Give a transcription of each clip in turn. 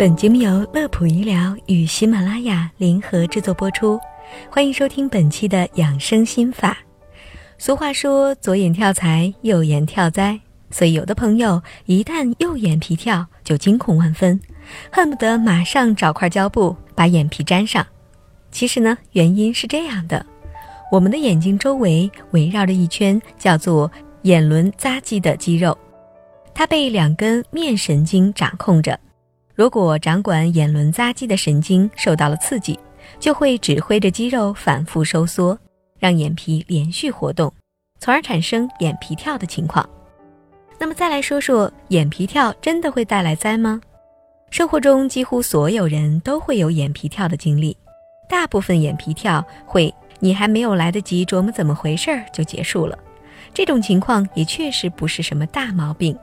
本节目由乐普医疗与喜马拉雅联合制作播出，欢迎收听本期的养生心法。俗话说“左眼跳财，右眼跳灾”，所以有的朋友一旦右眼皮跳，就惊恐万分，恨不得马上找块胶布把眼皮粘上。其实呢，原因是这样的：我们的眼睛周围围绕着一圈叫做眼轮匝肌的肌肉。它被两根面神经掌控着，如果掌管眼轮匝肌的神经受到了刺激，就会指挥着肌肉反复收缩，让眼皮连续活动，从而产生眼皮跳的情况。那么再来说说眼皮跳真的会带来灾吗？生活中几乎所有人都会有眼皮跳的经历，大部分眼皮跳会你还没有来得及琢磨怎么回事儿就结束了，这种情况也确实不是什么大毛病。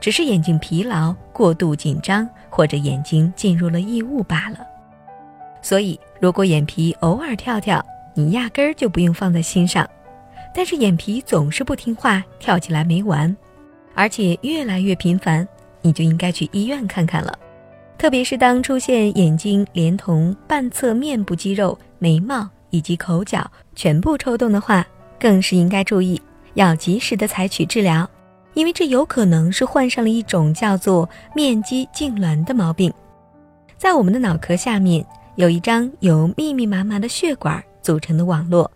只是眼睛疲劳、过度紧张，或者眼睛进入了异物罢了。所以，如果眼皮偶尔跳跳，你压根儿就不用放在心上。但是，眼皮总是不听话，跳起来没完，而且越来越频繁，你就应该去医院看看了。特别是当出现眼睛连同半侧面部肌肉、眉毛以及口角全部抽动的话，更是应该注意，要及时的采取治疗。因为这有可能是患上了一种叫做面肌痉挛的毛病，在我们的脑壳下面有一张由密密麻麻的血管组成的网络，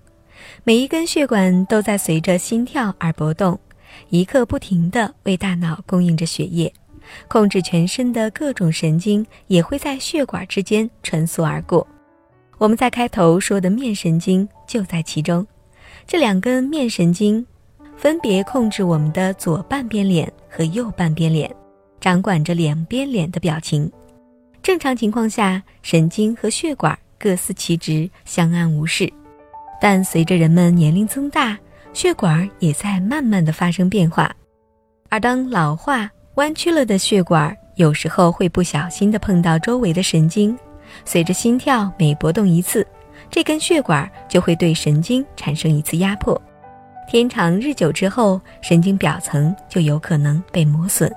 每一根血管都在随着心跳而搏动，一刻不停地为大脑供应着血液，控制全身的各种神经也会在血管之间穿梭而过。我们在开头说的面神经就在其中，这两根面神经。分别控制我们的左半边脸和右半边脸，掌管着两边脸的表情。正常情况下，神经和血管各司其职，相安无事。但随着人们年龄增大，血管也在慢慢的发生变化。而当老化弯曲了的血管，有时候会不小心的碰到周围的神经，随着心跳每搏动一次，这根血管就会对神经产生一次压迫。天长日久之后，神经表层就有可能被磨损。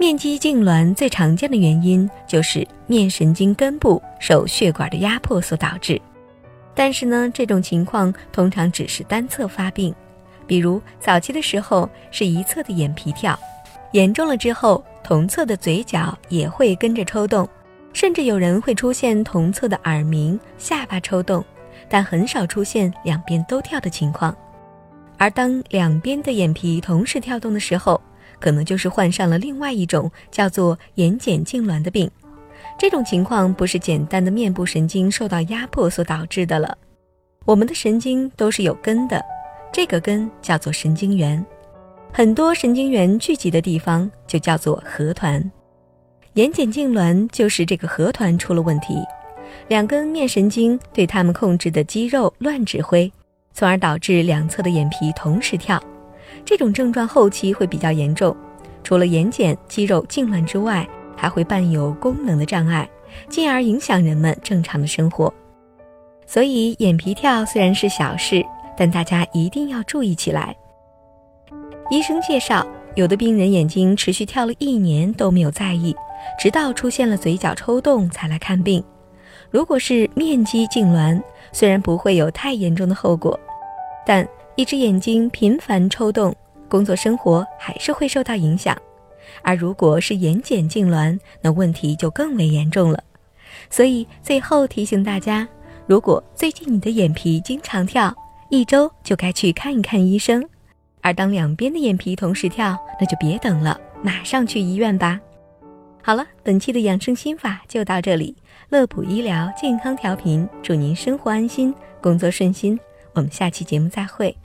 面肌痉挛最常见的原因就是面神经根部受血管的压迫所导致。但是呢，这种情况通常只是单侧发病，比如早期的时候是一侧的眼皮跳，严重了之后同侧的嘴角也会跟着抽动，甚至有人会出现同侧的耳鸣、下巴抽动，但很少出现两边都跳的情况。而当两边的眼皮同时跳动的时候，可能就是患上了另外一种叫做眼睑痉挛的病。这种情况不是简单的面部神经受到压迫所导致的了。我们的神经都是有根的，这个根叫做神经元，很多神经元聚集的地方就叫做核团。眼睑痉挛就是这个核团出了问题，两根面神经对他们控制的肌肉乱指挥。从而导致两侧的眼皮同时跳，这种症状后期会比较严重。除了眼睑肌肉痉挛之外，还会伴有功能的障碍，进而影响人们正常的生活。所以，眼皮跳虽然是小事，但大家一定要注意起来。医生介绍，有的病人眼睛持续跳了一年都没有在意，直到出现了嘴角抽动才来看病。如果是面肌痉挛，虽然不会有太严重的后果，但一只眼睛频繁抽动，工作生活还是会受到影响。而如果是眼睑痉挛，那问题就更为严重了。所以最后提醒大家，如果最近你的眼皮经常跳，一周就该去看一看医生。而当两边的眼皮同时跳，那就别等了，马上去医院吧。好了，本期的养生心法就到这里。乐普医疗健康调频，祝您生活安心，工作顺心。我们下期节目再会。